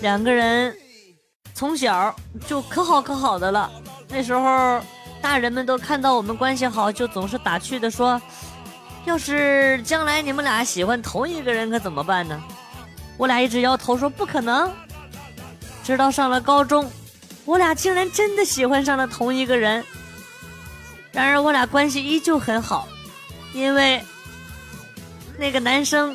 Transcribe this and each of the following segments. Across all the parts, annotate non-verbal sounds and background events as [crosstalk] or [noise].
两个人从小就可好可好的了。那时候大人们都看到我们关系好，就总是打趣的说：“要是将来你们俩喜欢同一个人，可怎么办呢？”我俩一直摇头说不可能。直到上了高中，我俩竟然真的喜欢上了同一个人。然而我俩关系依旧很好，因为。那个男生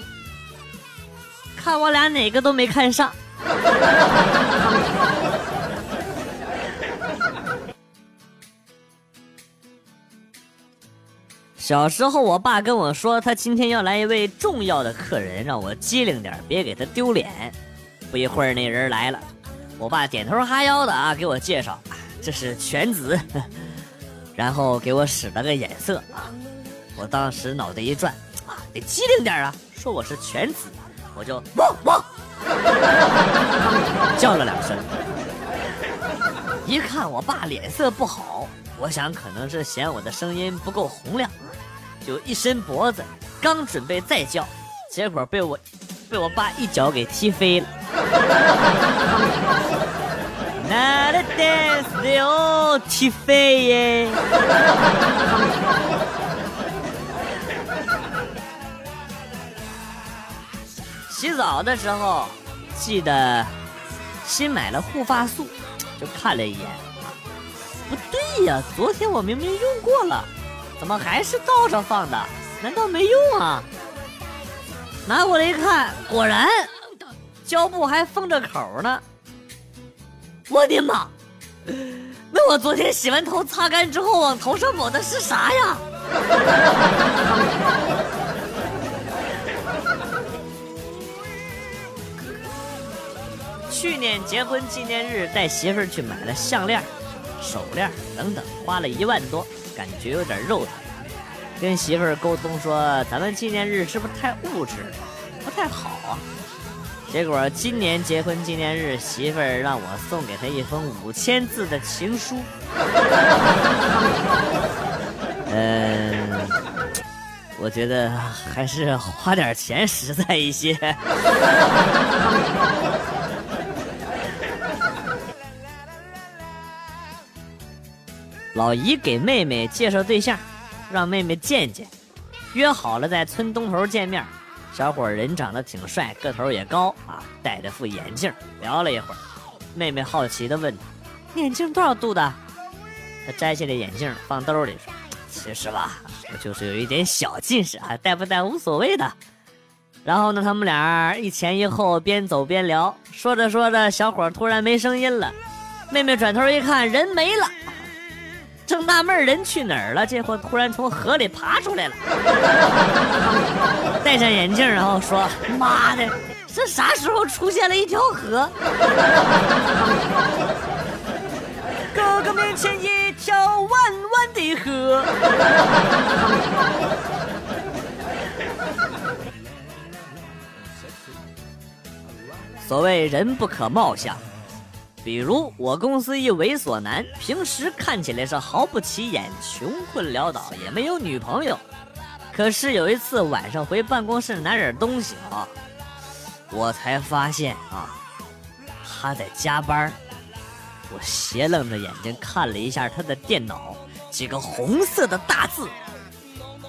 看我俩哪个都没看上。[laughs] 小时候，我爸跟我说，他今天要来一位重要的客人，让我机灵点，别给他丢脸。不一会儿，那人来了，我爸点头哈腰的啊，给我介绍，这是犬子，[laughs] 然后给我使了个眼色啊，我当时脑袋一转。啊得机灵点啊！说我是犬子，我就汪汪 [laughs] 叫了两声。一看我爸脸色不好，我想可能是嫌我的声音不够洪亮，就一伸脖子，刚准备再叫，结果被我被我爸一脚给踢飞了。那的 dance 的哦，踢飞耶！[laughs] 洗澡的时候，记得新买了护发素，就看了一眼，不对呀，昨天我明明用过了，怎么还是倒着放的？难道没用啊？拿过来一看，果然胶布还封着口呢。我的妈！那我昨天洗完头擦干之后往头上抹的是啥呀？去年结婚纪念日带媳妇儿去买了项链、手链等等，花了一万多，感觉有点肉疼。跟媳妇儿沟通说，咱们纪念日是不是太物质，不太好啊？结果今年结婚纪念日，媳妇儿让我送给她一封五千字的情书。嗯，我觉得还是花点钱实在一些。老姨给妹妹介绍对象，让妹妹见见，约好了在村东头见面。小伙人长得挺帅，个头也高啊，戴着副眼镜。聊了一会儿，妹妹好奇的问他：“眼镜多少度的？”他摘下了眼镜放兜里：“其实吧，我就是有一点小近视啊，戴不戴无所谓的。”然后呢，他们俩一前一后，边走边聊。说着说着，小伙突然没声音了，妹妹转头一看，人没了。正纳闷人去哪儿了，这货突然从河里爬出来了，戴上眼镜，然后说：“妈的，这啥时候出现了一条河？哥哥面前一条弯弯的河。”所谓人不可貌相。比如我公司一猥琐男，平时看起来是毫不起眼，穷困潦倒，也没有女朋友。可是有一次晚上回办公室拿点东西啊，我才发现啊，他在加班。我斜愣着眼睛看了一下他的电脑，几个红色的大字。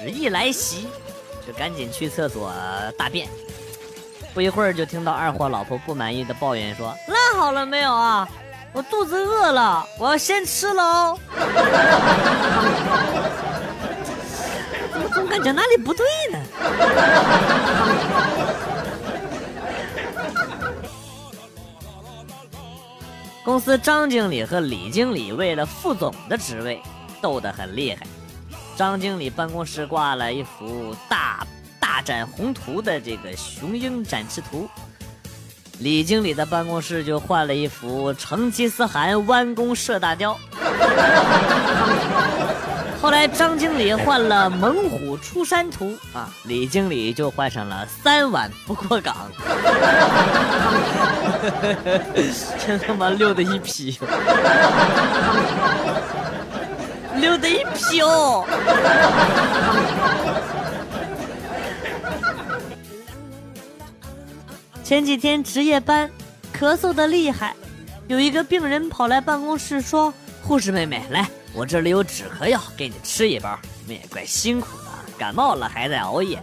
屎意来袭，就赶紧去厕所大便。不一会儿就听到二货老婆不满意的抱怨说：“拉好了没有啊？我肚子饿了，我要先吃了哦。”我总感觉哪里不对呢？公司张经理和李经理为了副总的职位斗得很厉害。张经理办公室挂了一幅大大展宏图的这个雄鹰展翅图，李经理的办公室就换了一幅成吉思汗弯弓射大雕。[laughs] 后来张经理换了猛虎出山图啊，李经理就换上了三碗不过岗。[laughs] 真他妈溜的一批，溜的一批哦！前几天值夜班，咳嗽的厉害，有一个病人跑来办公室说：“护士妹妹，来。”我这里有止咳药，给你吃一包。你们也怪辛苦的，感冒了还在熬夜。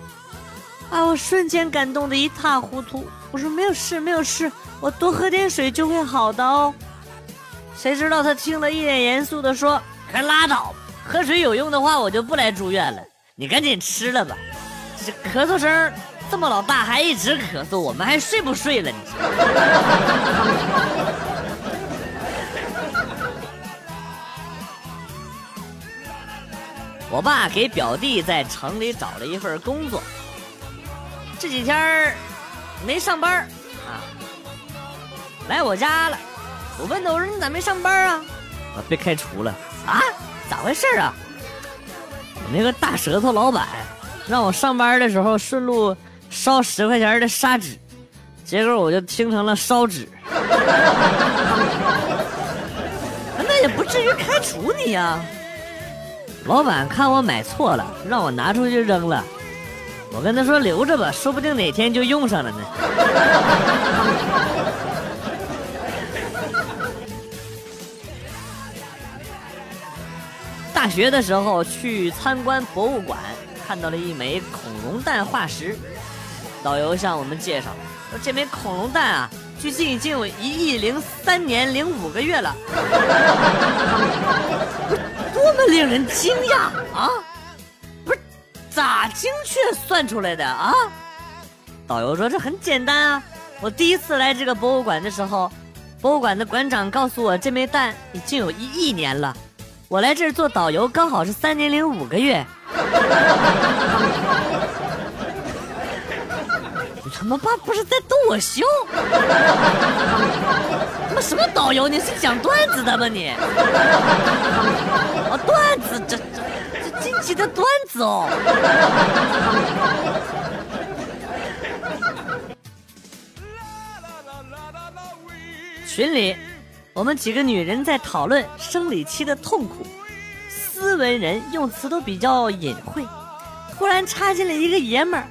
啊！我瞬间感动的一塌糊涂。我说没有事，没有事，我多喝点水就会好的哦。谁知道他听了一脸严肃的说：“还拉倒吧，喝水有用的话我就不来住院了。你赶紧吃了吧。这咳嗽声这么老大还一直咳嗽，我们还睡不睡了？你。[laughs] ”我爸给表弟在城里找了一份工作，这几天没上班啊，来我家了。我问他，我说你咋没上班啊？啊被开除了啊？咋回事啊？我那个大舌头老板让我上班的时候顺路烧十块钱的砂纸，结果我就听成了烧纸。[laughs] 那也不至于开除你呀。老板看我买错了，让我拿出去扔了。我跟他说留着吧，说不定哪天就用上了呢。大学的时候去参观博物馆，看到了一枚恐龙蛋化石。导游向我们介绍说，这枚恐龙蛋啊，距今已经有一亿零三年零五个月了。多么令人惊讶啊！不是，咋精确算出来的啊？导游说这很简单啊。我第一次来这个博物馆的时候，博物馆的馆长告诉我这枚蛋已经有一亿年了。我来这儿做导游刚好是三年零五个月。[laughs] 你他妈爸不是在逗我笑？他妈什么导游？你是讲段子的吗你？啊，段子，这这这惊奇的段子哦！群里，我们几个女人在讨论生理期的痛苦，斯文人用词都比较隐晦。突然插进来一个爷们儿，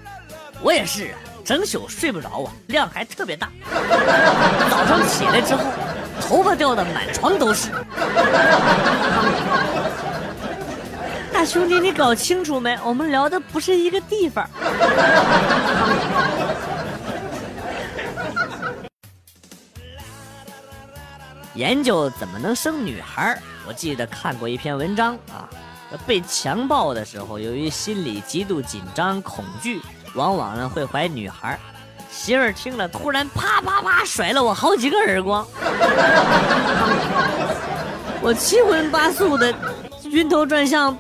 我也是啊。整宿睡不着啊，量还特别大。[laughs] 早上起来之后，头发掉的满床都是。[laughs] 大兄弟，你搞清楚没？我们聊的不是一个地方。研究怎么能生女孩？我记得看过一篇文章啊，被强暴的时候，由于心里极度紧张恐惧。往往呢会怀女孩，媳妇儿听了突然啪啪啪甩了我好几个耳光，我七荤八素的，晕头转向，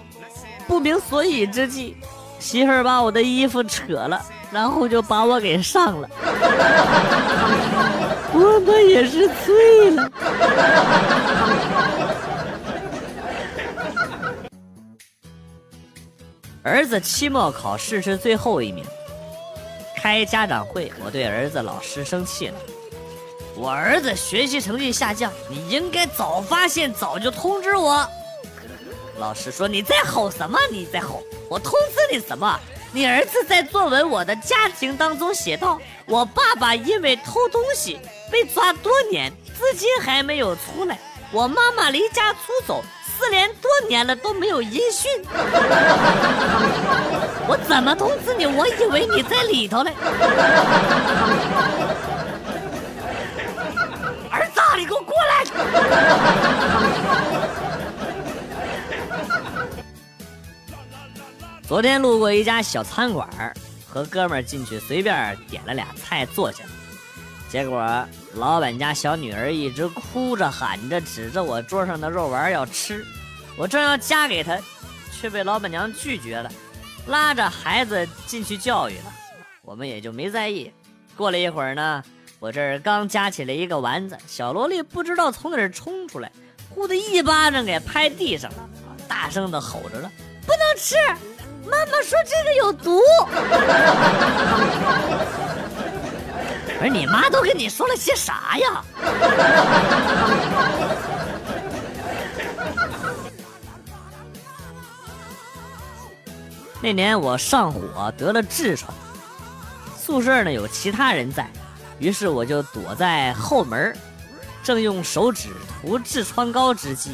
不明所以之际，媳妇儿把我的衣服扯了，然后就把我给上了，我们也是醉了。儿子期末考试是最后一名。开家长会，我对儿子老师生气了。我儿子学习成绩下降，你应该早发现，早就通知我。老师说：“你在吼什么？你在吼？我通知你什么？你儿子在作文《我的家庭》当中写道：我爸爸因为偷东西被抓多年，至今还没有出来。我妈妈离家出走。”失联多年了都没有音讯，[laughs] 我怎么通知你？我以为你在里头嘞。儿子，你给我过来！昨天路过一家小餐馆，和哥们儿进去随便点了俩菜，坐下了。结果老板家小女儿一直哭着喊着，指着我桌上的肉丸要吃。我正要夹给她，却被老板娘拒绝了，拉着孩子进去教育了。我们也就没在意。过了一会儿呢，我这儿刚夹起来一个丸子，小萝莉不知道从哪儿冲出来，呼的一巴掌给拍地上了，大声的吼着了：“不能吃！妈妈说这个有毒。”不是你妈都跟你说了些啥呀？那年我上火得了痔疮，宿舍呢有其他人在，于是我就躲在后门，正用手指涂痔疮膏之际，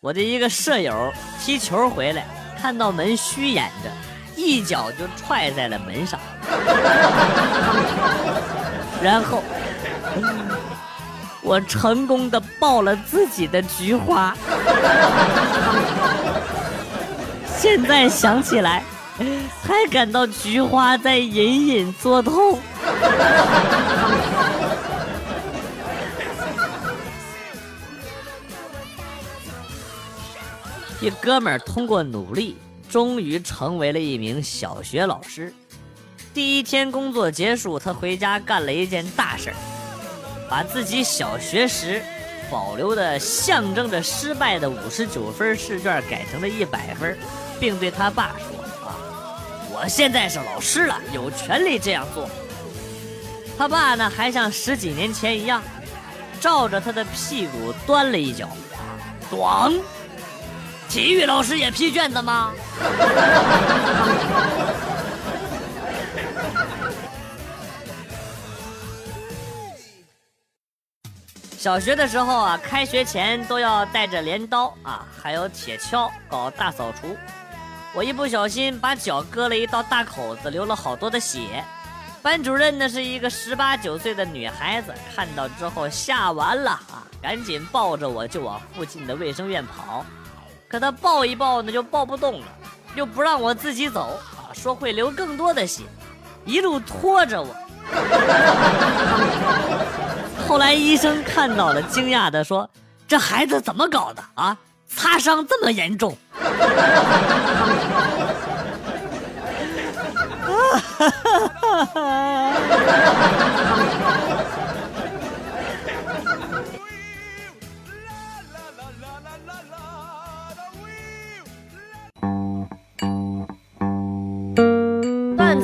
我的一个舍友踢球回来，看到门虚掩着，一脚就踹在了门上，[laughs] 然后我成功的爆了自己的菊花。[laughs] 现在想起来，还感到菊花在隐隐作痛。一哥们儿通过努力，终于成为了一名小学老师。第一天工作结束，他回家干了一件大事儿，把自己小学时。保留的象征着失败的五十九分试卷改成了一百分，并对他爸说：“啊，我现在是老师了，有权利这样做。”他爸呢，还像十几年前一样，照着他的屁股端了一脚，咣！体育老师也批卷子吗？小学的时候啊，开学前都要带着镰刀啊，还有铁锹搞大扫除。我一不小心把脚割了一道大口子，流了好多的血。班主任呢是一个十八九岁的女孩子，看到之后吓完了啊，赶紧抱着我就往附近的卫生院跑。可他抱一抱呢就抱不动了，又不让我自己走啊，说会流更多的血，一路拖着我。后来医生看到了，惊讶的说：“这孩子怎么搞的啊？擦伤这么严重？”哈哈哈哈哈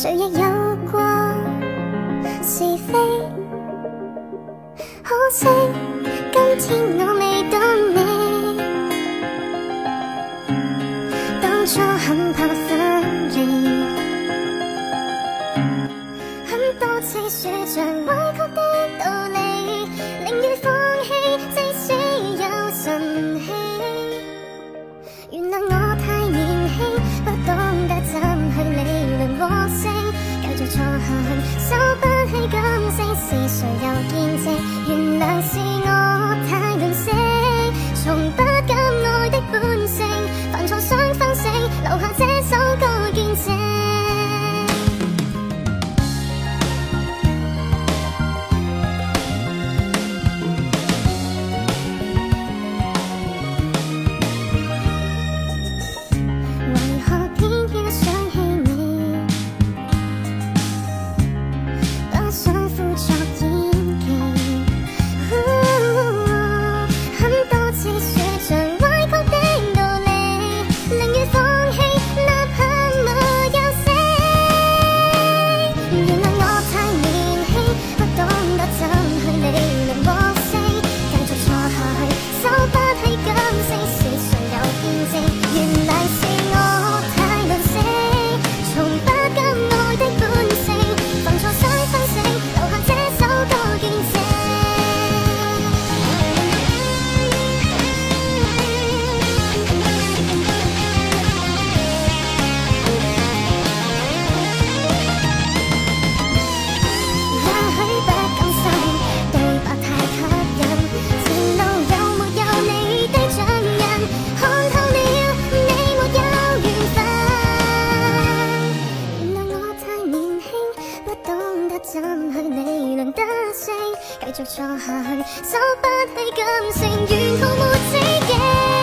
谁？亦有过是非，可惜今天我未懂你，当初很怕分离。似说着委屈下下去，收不起感情，沿途無止境。